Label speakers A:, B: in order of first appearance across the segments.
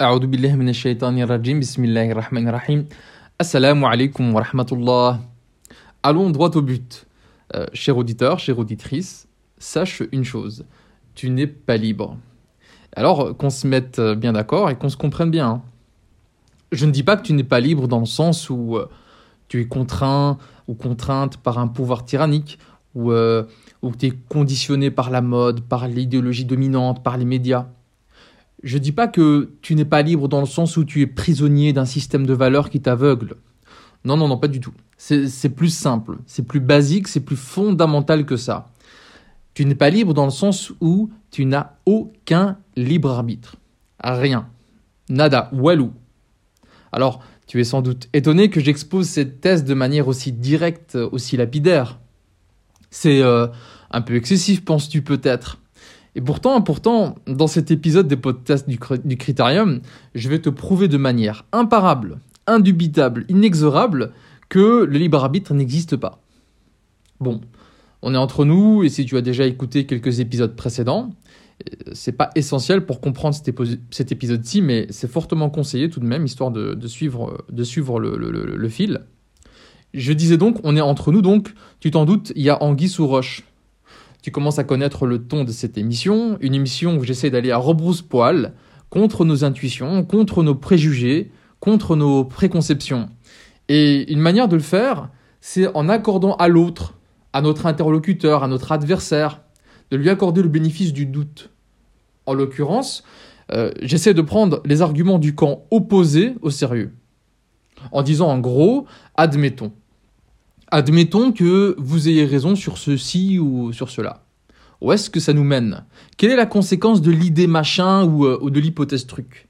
A: أعوذ بالله من الشيطان الرجيم بسم الله الرحمن الرحيم Assalamu alaikum wa rahmatullah. Allons droit au but. Euh, cher auditeur, chère auditrice, sache une chose, tu n'es pas libre. Alors qu'on se mette bien d'accord et qu'on se comprenne bien. hein. Je ne dis pas que tu n'es pas libre dans le sens où euh, tu es contraint ou contrainte par un pouvoir tyrannique, ou euh, où tu es conditionné par la mode, par l'idéologie dominante, par les médias. Je dis pas que tu n'es pas libre dans le sens où tu es prisonnier d'un système de valeurs qui t'aveugle. Non, non, non, pas du tout. C'est c'est plus simple, c'est plus basique, c'est plus fondamental que ça. Tu n'es pas libre dans le sens où tu n'as aucun libre arbitre. Rien. Nada, walou. Alors, tu es sans doute étonné que j'expose cette thèse de manière aussi directe, aussi lapidaire. C'est euh, un peu excessif, penses-tu peut-être? Et pourtant, pourtant, dans cet épisode des podcasts du, du Critérium, je vais te prouver de manière imparable, indubitable, inexorable, que le libre arbitre n'existe pas. Bon, on est entre nous, et si tu as déjà écouté quelques épisodes précédents, euh, c'est pas essentiel pour comprendre cet, épisode-ci, mais c'est fortement conseillé tout de même, histoire de, suivre, le- le fil. Je disais donc, on est entre nous, donc, tu t'en doutes, il y a Anguille sous roche. Tu commences à connaître le ton de cette émission, une émission où j'essaie d'aller à rebrousse-poil contre nos intuitions, contre nos préjugés, contre nos préconceptions. Et une manière de le faire, c'est en accordant à l'autre, à notre interlocuteur, à notre adversaire, de lui accorder le bénéfice du doute. En l'occurrence, euh, j'essaie de prendre les arguments du camp opposé au sérieux. En disant en gros, admettons. Admettons que vous ayez raison sur ceci ou sur cela. Où est-ce que ça nous mène? Quelle est la conséquence de l'idée machin ou, euh, de l'hypothèse truc?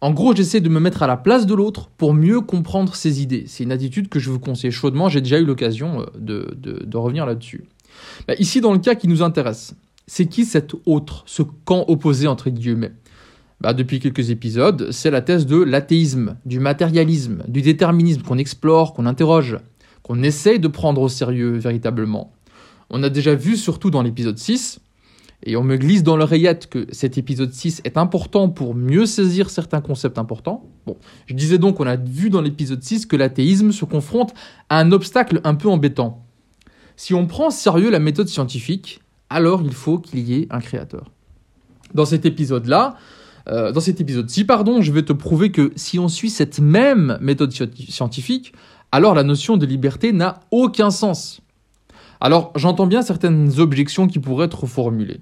A: En gros, j'essaie de me mettre à la place de l'autre pour mieux comprendre ses idées. C'est une attitude que je vous conseille chaudement, j'ai déjà eu l'occasion euh, de revenir là-dessus. Bah, ici, dans le cas qui nous intéresse, c'est qui cet autre, ce camp opposé entre guillemets? Bah, Depuis quelques épisodes, c'est la thèse de l'athéisme, du matérialisme, du déterminisme qu'on explore, qu'on interroge qu'on essaye de prendre au sérieux véritablement. On a déjà vu surtout dans l'épisode 6, et on me glisse dans l'oreillette que cet épisode 6 est important pour mieux saisir certains concepts importants. Bon, je disais donc qu'on a vu dans l'épisode 6 que l'athéisme se confronte à un obstacle un peu embêtant. Si on prend sérieux la méthode scientifique, alors il faut qu'il y ait un créateur. Dans cet épisode-là, euh, dans cet épisode-ci, pardon, je vais te prouver que si on suit cette même méthode sci- scientifique, alors la notion de liberté n'a aucun sens. Alors j'entends bien certaines objections qui pourraient être formulées.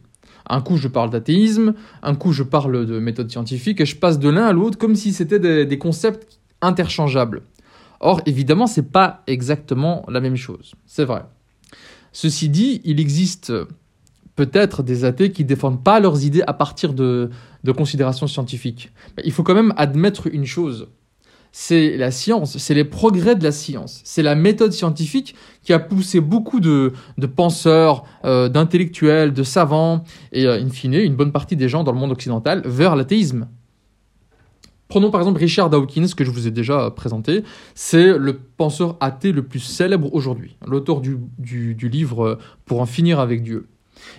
A: Un coup je parle d'athéisme, un coup je parle de méthode scientifique, et je passe de l'un à l'autre comme si c'était des, concepts interchangeables. Or évidemment c'est pas exactement la même chose, c'est vrai. Ceci dit, il existe peut-être des athées qui défendent pas leurs idées à partir de, de considérations scientifiques. Mais il faut quand même admettre une chose c'est la science, c'est les progrès de la science, c'est la méthode scientifique qui a poussé beaucoup de, penseurs, euh, d'intellectuels, de savants, et euh, in fine, une bonne partie des gens dans le monde occidental vers l'athéisme. Prenons par exemple Richard Dawkins, que je vous ai déjà présenté, c'est le penseur athée le plus célèbre aujourd'hui, l'auteur du, du, du livre euh, Pour en finir avec Dieu.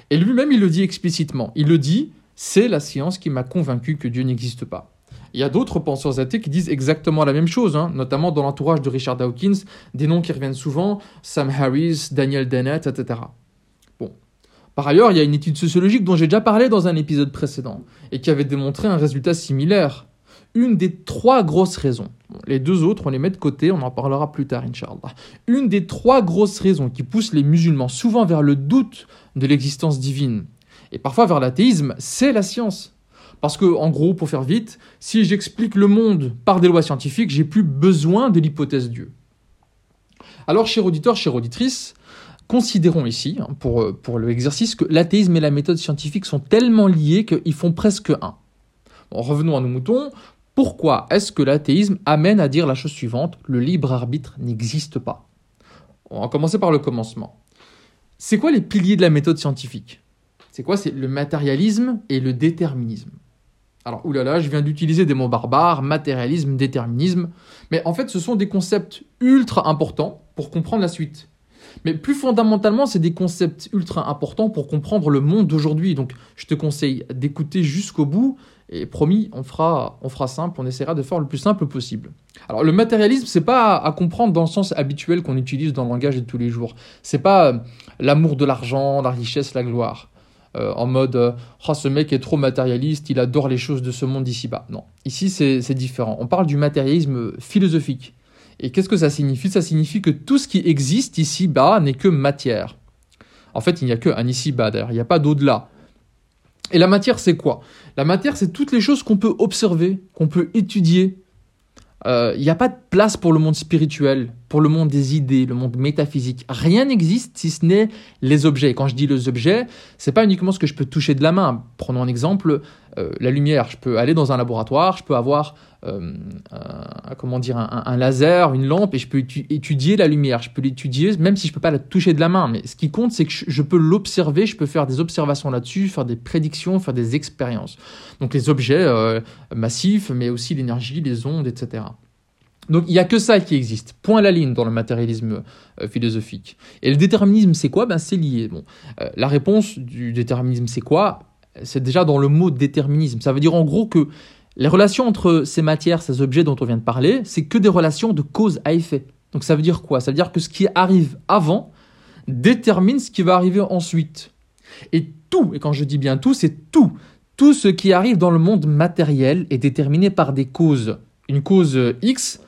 A: Et lui-même, il le dit explicitement, il le dit, c'est la science qui m'a convaincu que Dieu n'existe pas. Il y a d'autres penseurs athées qui disent exactement la même chose, hein, notamment dans l'entourage de Richard Dawkins, des noms qui reviennent souvent, Sam Harris, Daniel Dennett, etc. Bon. Par ailleurs, il y a une étude sociologique dont j'ai déjà parlé dans un épisode précédent, et qui avait démontré un résultat similaire. Une des trois grosses raisons, les deux autres, on les met de côté, on en parlera plus tard, Inch'Allah. Une des trois grosses raisons qui poussent les musulmans souvent vers le doute de l'existence divine, et parfois vers l'athéisme, c'est la science. Parce que, en gros, pour faire vite, si j'explique le monde par des lois scientifiques, j'ai plus besoin de l'hypothèse Dieu. Alors, cher auditeur, chère auditrice, considérons ici, hein, pour, euh, pour l'exercice, que l'athéisme et la méthode scientifique sont tellement liés qu'ils font presque un. Revenons à nos moutons. Pourquoi est-ce que l'athéisme amène à dire la chose suivante Le libre arbitre n'existe pas. On va commencer par le commencement. C'est quoi les piliers de la méthode scientifique? C'est quoi? C'est le matérialisme et le déterminisme. Alors, oulala, je viens d'utiliser des mots barbares, matérialisme, déterminisme, mais en fait, ce sont des concepts ultra importants pour comprendre la suite. Mais plus fondamentalement, c'est des concepts ultra importants pour comprendre le monde d'aujourd'hui. Donc, je te conseille d'écouter jusqu'au bout Et promis, on fera, on fera simple, on essaiera de faire le plus simple possible. Alors le matérialisme, c'est pas à comprendre dans le sens habituel qu'on utilise dans le langage de tous les jours. C'est pas euh, l'amour de l'argent, la richesse, la gloire. Euh, en mode euh, oh, ce mec est trop matérialiste, il adore les choses de ce monde d'ici-bas. Non, ici c'est différent. On parle du matérialisme philosophique. Et qu'est-ce que ça signifie? Ça signifie que tout ce qui existe ici-bas n'est que matière. En fait, il n'y a qu'un ici-bas d'ailleurs, il n'y a pas d'au-delà. Et la matière, c'est quoi? La matière, c'est toutes les choses qu'on peut observer, qu'on peut étudier. Il euh, n'y a pas de place pour le monde spirituel, pour le monde des idées, le monde métaphysique. Rien n'existe si ce n'est les objets. quand je dis les objets, c'est pas uniquement ce que je peux toucher de la main. Prenons un exemple, euh, la lumière. Je peux aller dans un laboratoire, je peux avoir euh, un, comment dire, un, laser, une lampe, et je peux étudier la lumière. Je peux l'étudier, même si je peux pas la toucher de la main. Mais ce qui compte, c'est que je, peux l'observer, je peux faire des observations là-dessus, faire des prédictions, faire des expériences. Donc les objets euh, massifs, mais aussi l'énergie, les ondes, etc. Donc il n'y a que ça qui existe. Point à la ligne dans le matérialisme philosophique. Et le déterminisme, c'est quoi? Ben, C'est lié. Bon, la réponse du déterminisme, c'est quoi? C'est déjà dans le mot déterminisme. Ça veut dire en gros que les relations entre ces matières, ces objets dont on vient de parler, c'est que des relations de cause à effet. Donc ça veut dire quoi? Ça veut dire que ce qui arrive avant détermine ce qui va arriver ensuite. Et tout, et quand je dis bien tout, c'est tout. Tout ce qui arrive dans le monde matériel est déterminé par des causes. Une cause X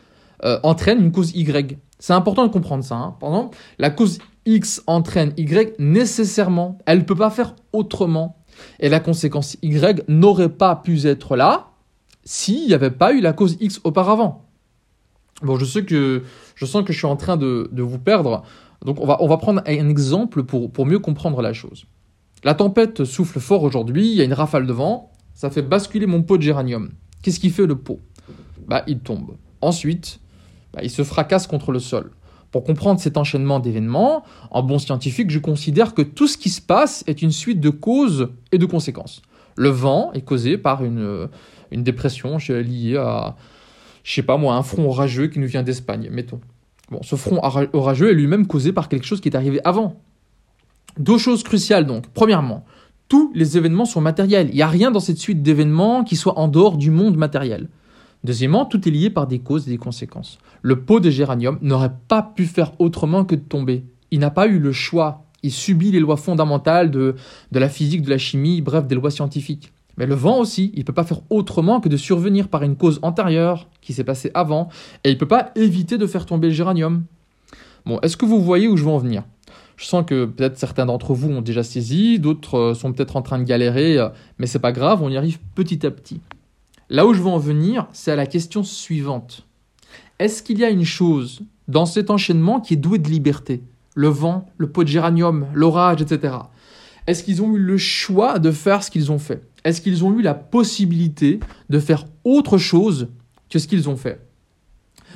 A: euh, entraîne une cause Y. C'est important de comprendre ça. Hein. Pendant, la cause X entraîne Y nécessairement. Elle ne peut pas faire autrement et la conséquence Y n'aurait pas pu être là s'il n'y avait pas eu la cause X auparavant. Bon, je sais que je sens que je suis en train de, vous perdre. Donc on va, prendre un exemple pour, pour mieux comprendre la chose. La tempête souffle fort aujourd'hui, il y a une rafale de vent, ça fait basculer mon pot de géranium. Qu'est-ce qui fait le pot? Bah, Il tombe. Ensuite, bah, il se fracasse contre le sol. Pour comprendre cet enchaînement d'événements, en bon scientifique, je considère que tout ce qui se passe est une suite de causes et de conséquences. Le vent est causé par une, euh, dépression liée à, je sais pas moi, un front orageux qui nous vient d'Espagne, mettons. Bon, ce front orageux est lui-même causé par quelque chose qui est arrivé avant. Deux choses cruciales donc. Premièrement, tous les événements sont matériels. Il n'y a rien dans cette suite d'événements qui soit en dehors du monde matériel. Deuxièmement, tout est lié par des causes et des conséquences. Le pot de géranium n'aurait pas pu faire autrement que de tomber. Il n'a pas eu le choix. Il subit les lois fondamentales de, la physique, de la chimie, bref, des lois scientifiques. Mais le vent aussi, il ne peut pas faire autrement que de survenir par une cause antérieure qui s'est passée avant, et il ne peut pas éviter de faire tomber le géranium. Bon, est-ce que vous voyez où je veux en venir? Je sens que peut-être certains d'entre vous ont déjà saisi, d'autres euh, sont peut-être en train de galérer, euh, mais c'est pas grave, on y arrive petit à petit. Là où je veux en venir, c'est à la question suivante. Est-ce qu'il y a une chose dans cet enchaînement qui est douée de liberté? Le vent, le pot de géranium, l'orage, etc. Est-ce qu'ils ont eu le choix de faire ce qu'ils ont fait? Est-ce qu'ils ont eu la possibilité de faire autre chose que ce qu'ils ont fait?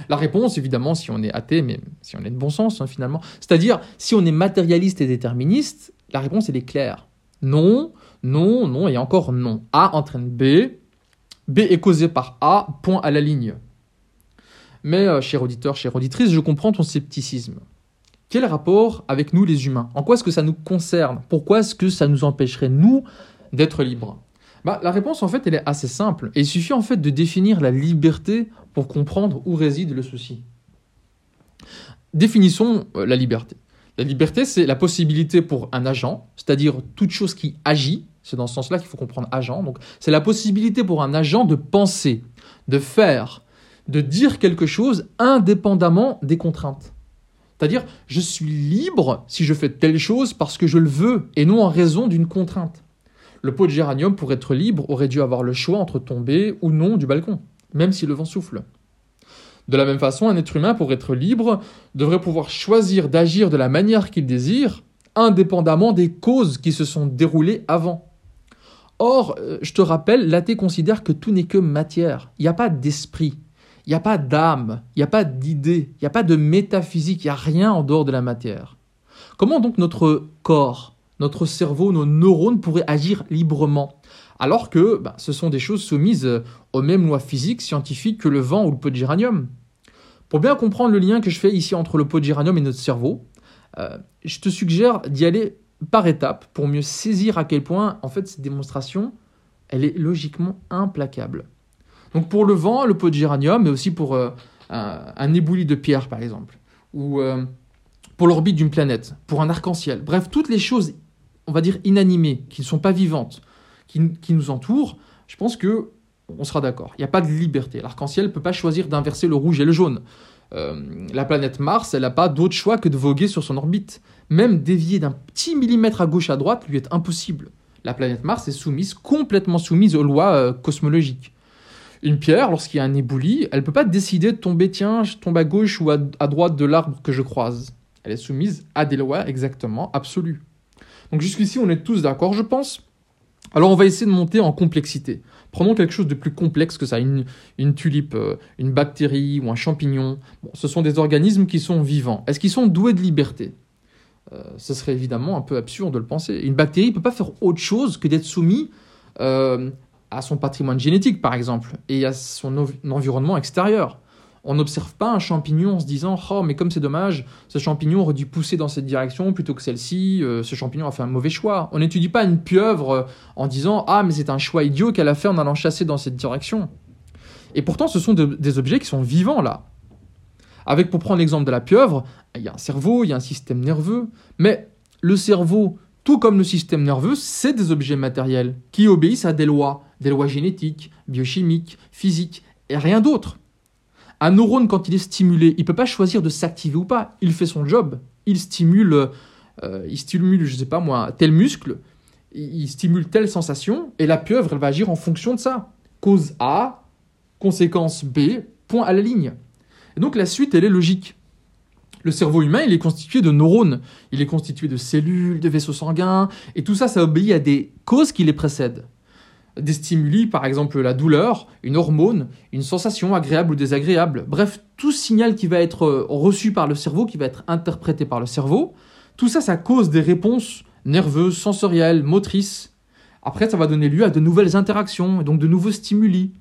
A: La réponse, évidemment, si on est athée, mais si on est de bon sens, hein, finalement, c'est-à-dire si on est matérialiste et déterministe, la réponse, elle est claire. Non, non, non et encore non. A entraîne B, B est causé par A, point à la ligne. Mais, euh, cher auditeur, chère auditrice, je comprends ton scepticisme. Quel rapport avec nous les humains? En quoi est-ce que ça nous concerne? Pourquoi est-ce que ça nous empêcherait, nous, d'être libres? Bah, La réponse, en fait, elle est assez simple. Il suffit, en fait, de définir la liberté pour comprendre où réside le souci. Définissons euh, la liberté. La liberté, c'est la possibilité pour un agent, c'est-à-dire toute chose qui agit, c'est dans ce sens-là qu'il faut comprendre agent. Donc, c'est la possibilité pour un agent de penser, de faire, de dire quelque chose indépendamment des contraintes. C'est-à-dire, je suis libre si je fais telle chose parce que je le veux et non en raison d'une contrainte. Le pot de géranium, pour être libre, aurait dû avoir le choix entre tomber ou non du balcon, même si le vent souffle. De la même façon, un être humain, pour être libre, devrait pouvoir choisir d'agir de la manière qu'il désire, indépendamment des causes qui se sont déroulées avant. Or, euh, je te rappelle, l'athée considère que tout n'est que matière. Il n'y a pas d'esprit, il n'y a pas d'âme, il n'y a pas d'idée, il n'y a pas de métaphysique, il n'y a rien en dehors de la matière. Comment donc notre corps, notre cerveau, nos neurones pourraient agir librement? Alors que bah, ce sont des choses soumises aux mêmes lois physiques, scientifiques que le vent ou le pot de géranium. Pour bien comprendre le lien que je fais ici entre le pot de géranium et notre cerveau, euh, je te suggère d'y aller par étapes pour mieux saisir à quel point, en fait, cette démonstration elle est logiquement implacable. Donc pour le vent, le pot de géranium, mais aussi pour euh, un, éboulis de pierre, par exemple, ou euh, pour l'orbite d'une planète, pour un arc-en-ciel. Bref, toutes les choses, on va dire, inanimées, qui ne sont pas vivantes, qui, nous entourent, je pense que on sera d'accord. Il n'y a pas de liberté. L'arc-en-ciel ne peut pas choisir d'inverser le rouge et le jaune. Euh, la planète Mars, elle n'a pas d'autre choix que de voguer sur son orbite. Même dévier d'un petit millimètre à gauche à droite lui est impossible. La planète Mars est soumise, complètement soumise aux lois cosmologiques. Une pierre, lorsqu'il y a un éboulis, elle ne peut pas décider de tomber, tiens, je tombe à gauche ou à, droite de l'arbre que je croise. Elle est soumise à des lois exactement absolues. Donc jusqu'ici, on est tous d'accord, je pense. Alors on va essayer de monter en complexité. Prenons quelque chose de plus complexe que ça, une, tulipe, euh, une bactérie ou un champignon. ce sont des organismes qui sont vivants. Est-ce qu'ils sont doués de liberté? euh, Ce serait évidemment un peu absurde de le penser. Une bactérie ne peut pas faire autre chose que d'être soumise euh, à son patrimoine génétique, par exemple, et à son environnement extérieur. On n'observe pas un champignon en se disant Oh, mais comme c'est dommage, ce champignon aurait dû pousser dans cette direction plutôt que celle-ci, euh, ce champignon a fait un mauvais choix. On n'étudie pas une pieuvre euh, en disant Ah, mais c'est un choix idiot qu'elle a fait en allant chasser dans cette direction. Et pourtant, ce sont des objets qui sont vivants là. Avec, pour prendre l'exemple de la pieuvre, il y a un cerveau, il y a un système nerveux, mais le cerveau, tout comme le système nerveux, c'est des objets matériels qui obéissent à des lois des lois génétiques, biochimiques, physiques, et rien d'autre. Un neurone, quand il est stimulé, il peut pas choisir de s'activer ou pas. Il fait son job. Il stimule, euh, il stimule, je sais pas moi, tel muscle, il stimule telle sensation, et la pieuvre, elle va agir en fonction de ça. Cause A, conséquence B, point à la ligne. Et donc la suite, elle est logique. Le cerveau humain, il est constitué de neurones, il est constitué de cellules, de vaisseaux sanguins, et tout ça, ça obéit à des causes qui les précèdent des stimuli, par exemple la douleur, une hormone, une sensation agréable ou désagréable. Bref, tout signal qui va être euh, reçu par le cerveau, qui va être interprété par le cerveau, tout ça, ça cause des réponses nerveuses, sensorielles, motrices. Après, ça va donner lieu à de nouvelles interactions, et donc de nouveaux stimuli.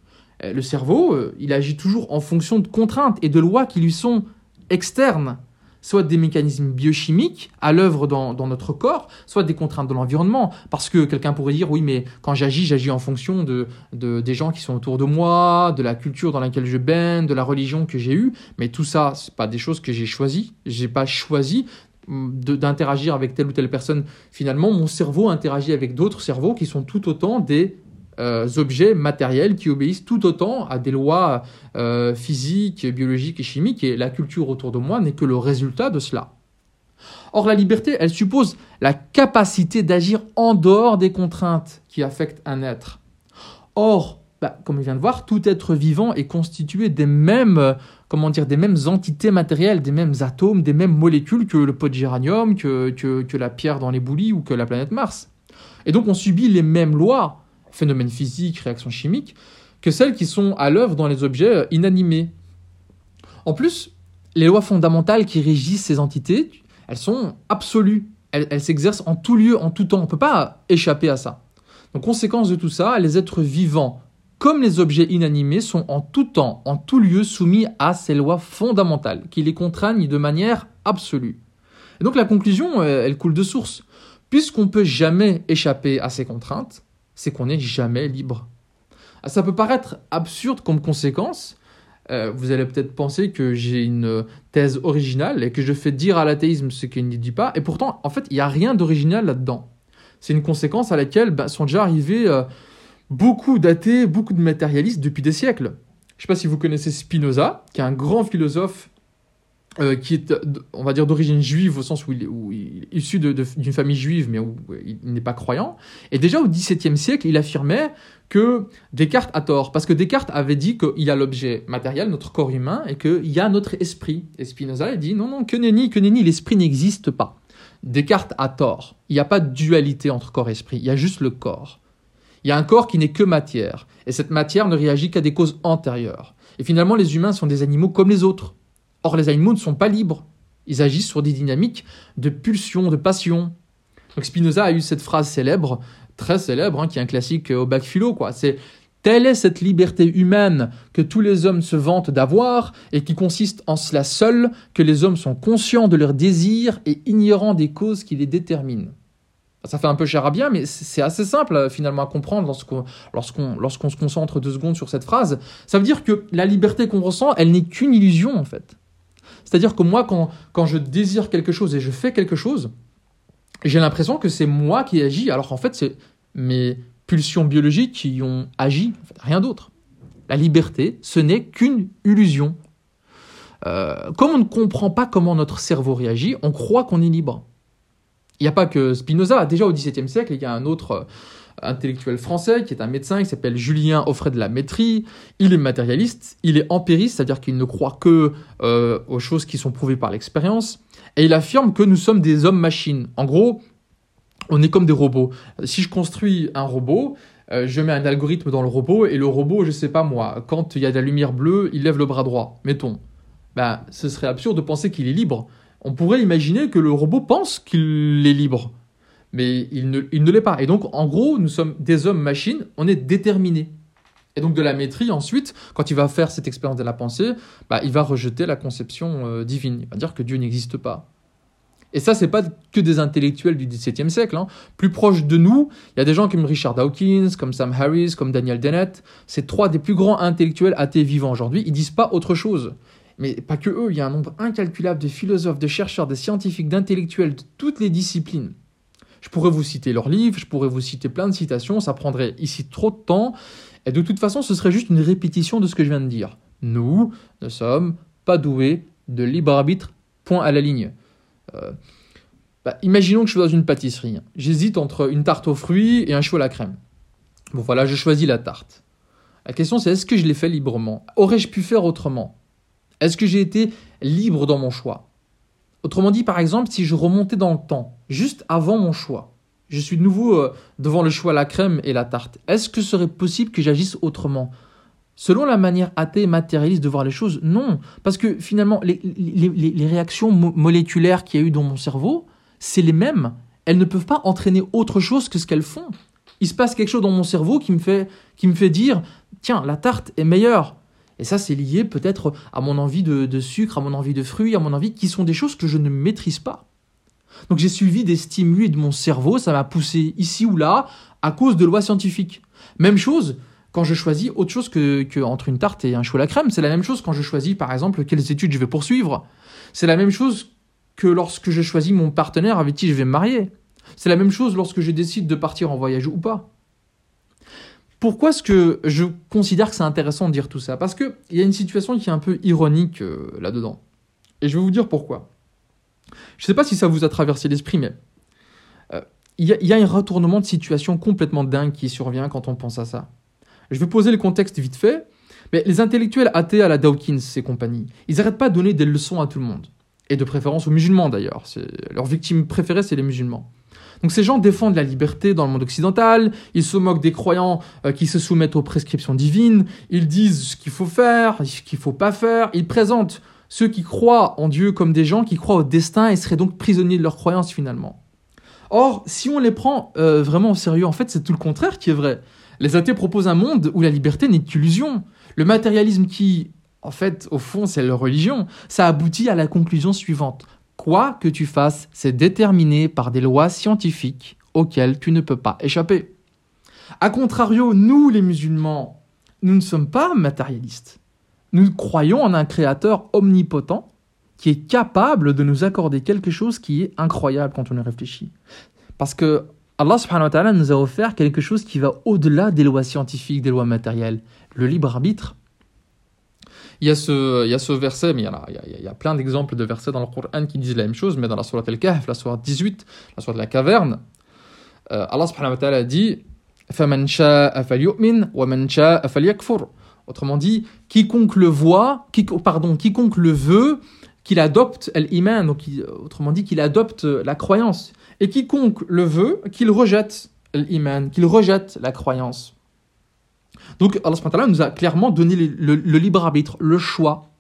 A: Le cerveau, euh, il agit toujours en fonction de contraintes et de lois qui lui sont externes soit des mécanismes biochimiques à l'œuvre dans, notre corps, soit des contraintes de l'environnement. Parce que quelqu'un pourrait dire, oui, mais quand j'agis, j'agis en fonction de, des gens qui sont autour de moi, de la culture dans laquelle je baigne, de la religion que j'ai eue. Mais tout ça, c'est pas des choses que j'ai choisies. J'ai pas choisi d'interagir avec telle ou telle personne. Finalement, mon cerveau interagit avec d'autres cerveaux qui sont tout autant des euh, objets matériels qui obéissent tout autant à des lois euh, physiques, biologiques et chimiques, et la culture autour de moi n'est que le résultat de cela. Or, la liberté, elle suppose la capacité d'agir en dehors des contraintes qui affectent un être. Or, bah, comme on vient de voir, tout être vivant est constitué des mêmes, comment dire, des mêmes entités matérielles, des mêmes atomes, des mêmes molécules que le pot de géranium, que, que, que la pierre dans les boulis ou que la planète Mars. Et donc on subit les mêmes lois phénomènes physiques, réactions chimiques, que celles qui sont à l'œuvre dans les objets euh, inanimés. En plus, les lois fondamentales qui régissent ces entités, elles sont absolues. Elles, s'exercent en tout lieu, en tout temps. On ne peut pas échapper à ça. Donc, conséquence de tout ça, les êtres vivants, comme les objets inanimés, sont en tout temps, en tout lieu soumis à ces lois fondamentales qui les contraignent de manière absolue. Et donc la conclusion, euh, elle coule de source. Puisqu'on ne peut jamais échapper à ces contraintes, c'est qu'on n'est jamais libre. Ah, ça peut paraître absurde comme conséquence. Euh, vous allez peut-être penser que j'ai une thèse originale et que je fais dire à l'athéisme ce qu'il ne dit pas. Et pourtant, en fait, il n'y a rien d'original là-dedans. C'est une conséquence à laquelle bah, sont déjà arrivés euh, beaucoup d'athées, beaucoup de matérialistes depuis des siècles. Je ne sais pas si vous connaissez Spinoza, qui est un grand philosophe euh, qui est, on va dire, d'origine juive au sens où il, est issu d'une famille juive, mais où il n'est pas croyant. Et déjà au XVIIe siècle, il affirmait que Descartes a tort, parce que Descartes avait dit qu'il y a l'objet matériel, notre corps humain, et qu'il y a notre esprit. Et Spinoza a dit non, non, que nenni, que nenni, l'esprit n'existe pas. Descartes a tort. Il n'y a pas de dualité entre corps et esprit, il y a juste le corps. Il y a un corps qui n'est que matière, et cette matière ne réagit qu'à des causes antérieures. Et finalement, les humains sont des animaux comme les autres. Or, les animaux ne sont pas libres. Ils agissent sur des dynamiques de pulsion, de passion. Donc Spinoza a eu cette phrase célèbre, très célèbre, hein, qui est un classique au bac philo, quoi. C'est Telle est cette liberté humaine que tous les hommes se vantent d'avoir et qui consiste en cela seul que les hommes sont conscients de leurs désirs et ignorants des causes qui les déterminent. Ça fait un peu charabia, mais c'est assez simple euh, finalement à comprendre lorsqu'on se concentre deux secondes sur cette phrase. Ça veut dire que la liberté qu'on ressent, elle n'est qu'une illusion en fait. C'est-à-dire que moi, quand, quand je désire quelque chose et je fais quelque chose, j'ai l'impression que c'est moi qui agis, alors qu'en fait, c'est mes pulsions biologiques qui ont agi, rien d'autre. La liberté, ce n'est qu'une illusion. Euh, comme on ne comprend pas comment notre cerveau réagit, on croit qu'on est libre. Il n'y a pas que Spinoza. Déjà au XVIIe siècle, il y a un autre intellectuel français qui est un médecin qui s'appelle Julien Offray de la Métrie. Il est matérialiste, il est empiriste, c'est-à-dire qu'il ne croit que euh, aux choses qui sont prouvées par l'expérience. Et il affirme que nous sommes des hommes-machines. En gros, on est comme des robots. Si je construis un robot, euh, je mets un algorithme dans le robot et le robot, je sais pas moi, quand il y a de la lumière bleue, il lève le bras droit, mettons. Ben, ce serait absurde de penser qu'il est libre on pourrait imaginer que le robot pense qu'il est libre, mais il ne, l'est pas. Et donc, en gros, nous sommes des hommes-machines, on est déterminés. Et donc de la maîtrise, ensuite, quand il va faire cette expérience de la pensée, bah, il va rejeter la conception euh, divine. Il va dire que Dieu n'existe pas. Et ça, c'est pas que des intellectuels du XVIIe siècle. Hein. Plus proche de nous, il y a des gens comme Richard Dawkins, comme Sam Harris, comme Daniel Dennett. C'est trois des plus grands intellectuels athées vivants aujourd'hui. Ils disent pas autre chose mais pas que eux, il y a un nombre incalculable de philosophes, de chercheurs, de scientifiques, d'intellectuels de toutes les disciplines. Je pourrais vous citer leurs livres, je pourrais vous citer plein de citations, ça prendrait ici trop de temps, et de toute façon ce serait juste une répétition de ce que je viens de dire. Nous ne sommes pas doués de libre arbitre, point à la ligne. Euh, bah, imaginons que je suis dans une pâtisserie. J'hésite entre une tarte aux fruits et un chou à la crème. Bon voilà, je choisis la tarte. La question c'est est-ce que je l'ai fait librement? Aurais-je pu faire autrement? Est-ce que j'ai été libre dans mon choix? Autrement dit, par exemple, si je remontais dans le temps, juste avant mon choix, je suis de nouveau euh, devant le choix la crème et la tarte, est-ce que serait possible que j'agisse autrement? Selon la manière athée et matérialiste de voir les choses, non. Parce que finalement, les, réactions moléculaires qu'il y a eu dans mon cerveau, c'est les mêmes. Elles ne peuvent pas entraîner autre chose que ce qu'elles font. Il se passe quelque chose dans mon cerveau qui me fait, qui me fait dire, tiens, la tarte est meilleure. Et ça, c'est lié peut-être à mon envie de, sucre, à mon envie de fruits, à mon envie qui sont des choses que je ne maîtrise pas. Donc j'ai suivi des stimuli de mon cerveau, ça m'a poussé ici ou là à cause de lois scientifiques. Même chose quand je choisis autre chose que, entre une tarte et un chou à la crème. C'est la même chose quand je choisis par exemple quelles études je vais poursuivre. C'est la même chose que lorsque je choisis mon partenaire avec qui je vais me marier. C'est la même chose lorsque je décide de partir en voyage ou pas. Pourquoi est-ce que je considère que c'est intéressant de dire tout ça? Parce qu'il y a une situation qui est un peu ironique euh, là-dedans. Et je vais vous dire pourquoi. Je ne sais pas si ça vous a traversé l'esprit, mais euh, il y, a un retournement de situation complètement dingue qui survient quand on pense à ça. Je vais poser le contexte vite fait, mais les intellectuels athées à la Dawkins et compagnie, ils n'arrêtent pas de donner des leçons à tout le monde. Et de préférence aux musulmans d'ailleurs. Leur victime préférée, c'est les musulmans. Donc ces gens défendent la liberté dans le monde occidental, ils se moquent des croyants euh, qui se soumettent aux prescriptions divines, ils disent ce qu'il faut faire, ce qu'il faut pas faire, ils présentent ceux qui croient en Dieu comme des gens qui croient au destin et seraient donc prisonniers de leurs croyances finalement. Or, si on les prend euh, vraiment au sérieux, en fait, c'est tout le contraire qui est vrai. Les athées proposent un monde où la liberté n'est qu'illusion. Le matérialisme qui, en fait, au fond, c'est leur religion, ça aboutit à la conclusion suivante. Quoi que tu fasses, c'est déterminé par des lois scientifiques auxquelles tu ne peux pas échapper. A contrario, nous les musulmans, nous ne sommes pas matérialistes. Nous croyons en un créateur omnipotent qui est capable de nous accorder quelque chose qui est incroyable quand on y réfléchit. Parce que Allah nous a offert quelque chose qui va au-delà des lois scientifiques, des lois matérielles, le libre arbitre il y a ce, il y a ce verset, mais il y, a, il y a, plein d'exemples de versets dans le Coran qui disent la même chose, mais dans la Surah Al-Kahf, la Surah 18, la Surah de la caverne, euh, Allah subhanahu wa ta'ala dit Autrement dit, quiconque le voit, pardon, quiconque le veut, qu'il adopte l'iman, donc autrement dit qu'il adopte la croyance. Et quiconque le veut, qu'il rejette l'iman, qu'il rejette la croyance. Donc Allah nous a clairement donné le, libre arbitre, le choix.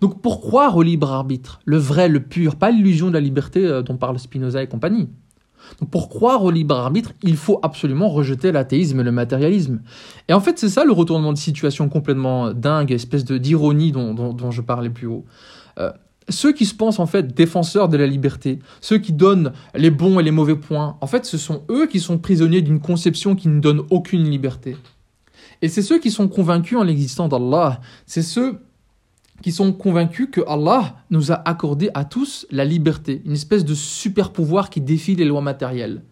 A: Donc pour croire au libre arbitre, le vrai, le pur, pas l'illusion de la liberté euh, dont parle Spinoza et compagnie. Donc pour croire au libre arbitre, il faut absolument rejeter l'athéisme et le matérialisme. Et en fait, c'est ça le retournement de situation complètement dingue, espèce de d'ironie dont, je parlais plus haut. Euh, ceux qui se pensent en fait défenseurs de la liberté, ceux qui donnent les bons et les mauvais points, en fait, ce sont eux qui sont prisonniers d'une conception qui ne donne aucune liberté. Et c'est ceux qui sont convaincus en l'existence d'Allah, c'est ceux qui sont convaincus que Allah nous a accordé à tous la liberté, une espèce de super pouvoir qui défie les lois matérielles.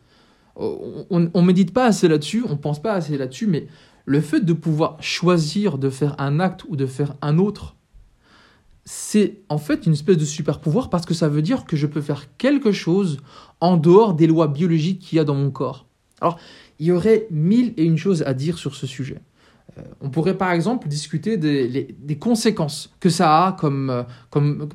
A: On ne médite pas assez là-dessus, on ne pense pas assez là-dessus, mais le fait de pouvoir choisir de faire un acte ou de faire un autre, c'est en fait une espèce de super pouvoir parce que ça veut dire que je peux faire quelque chose en dehors des lois biologiques qu'il y a dans mon corps. Alors, il y aurait mille et une choses à dire sur ce sujet. Euh, on pourrait par exemple discuter des, conséquences que ça a comme, euh, comme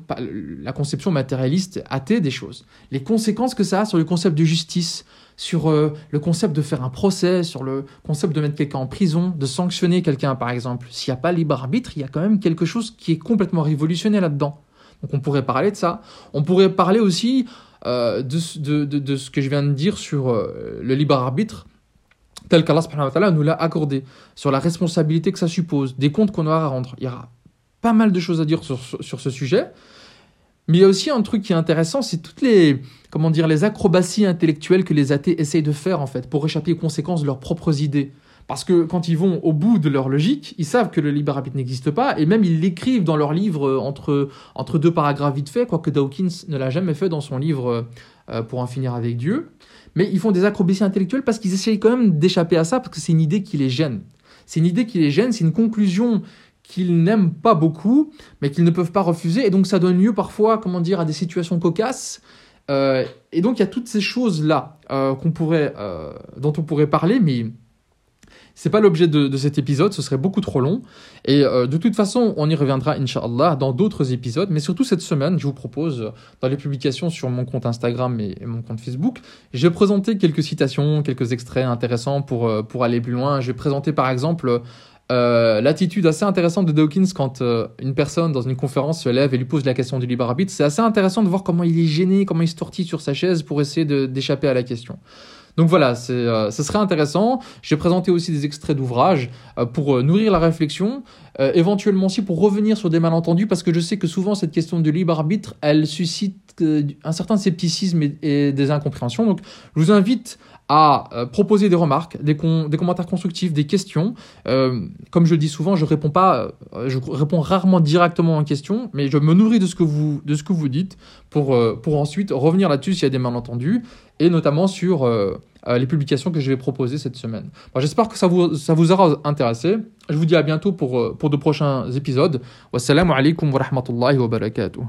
A: la conception matérialiste athée des choses. Les conséquences que ça a sur le concept de justice, sur euh, le concept de faire un procès, sur le concept de mettre quelqu'un en prison, de sanctionner quelqu'un par exemple. S'il n'y a pas libre arbitre, il y a quand même quelque chose qui est complètement révolutionnaire là-dedans. Donc on pourrait parler de ça. On pourrait parler aussi de, ce que je viens de dire sur le libre arbitre tel qu'Allah nous l'a accordé, sur la responsabilité que ça suppose, des comptes qu'on aura à rendre. Il y aura pas mal de choses à dire sur, ce sujet. Mais il y a aussi un truc qui est intéressant, c'est toutes les, comment dire, les acrobaties intellectuelles que les athées essayent de faire, en fait, pour échapper aux conséquences de leurs propres idées. Parce que quand ils vont au bout de leur logique, ils savent que le libre arbitre n'existe pas, et même ils l'écrivent dans leur livre euh, entre, entre deux paragraphes vite fait, quoique Dawkins ne l'a jamais fait dans son livre euh, Pour en finir avec Dieu mais ils font des acrobaties intellectuelles parce qu'ils essayent quand même d'échapper à ça, parce que c'est une idée qui les gêne. C'est une idée qui les gêne, c'est une conclusion qu'ils n'aiment pas beaucoup, mais qu'ils ne peuvent pas refuser, et donc ça donne lieu parfois, comment dire, à des situations cocasses. Euh, et donc il y a toutes ces choses-là euh, qu'on pourrait, euh, dont on pourrait parler, mais c'est pas l'objet de, cet épisode, ce serait beaucoup trop long. Et euh, de toute façon, on y reviendra, inshallah dans d'autres épisodes. Mais surtout cette semaine, je vous propose, dans les publications sur mon compte Instagram et, mon compte Facebook, je vais présenter quelques citations, quelques extraits intéressants pour, euh, pour aller plus loin. Je vais présenter par exemple euh, l'attitude assez intéressante de Dawkins quand une personne dans une conférence se lève et lui pose la question du libre arbitre. C'est assez intéressant de voir comment il est gêné, comment il se tortille sur sa chaise pour essayer d'échapper à la question. Donc voilà, euh, ce serait intéressant. J'ai présenté aussi des extraits d'ouvrages euh, pour euh, nourrir la réflexion, éventuellement aussi pour revenir sur des malentendus, parce que je sais que souvent cette question de libre arbitre, elle suscite un certain scepticisme et, des incompréhensions. Donc je vous invite à proposer des remarques, des, des, commentaires constructifs, des questions. comme je le dis souvent, je réponds pas, je réponds rarement directement en question, mais je me nourris de ce que vous, de ce que vous dites pour, pour ensuite revenir là-dessus s'il y a des malentendus et notamment sur euh, euh, les publications que je vais proposer cette semaine. J'espère que ça vous, aura intéressé. Je vous dis à bientôt pour, euh, pour de prochains épisodes. Wassalamu alaikum wa rahmatullahi wa barakatuh.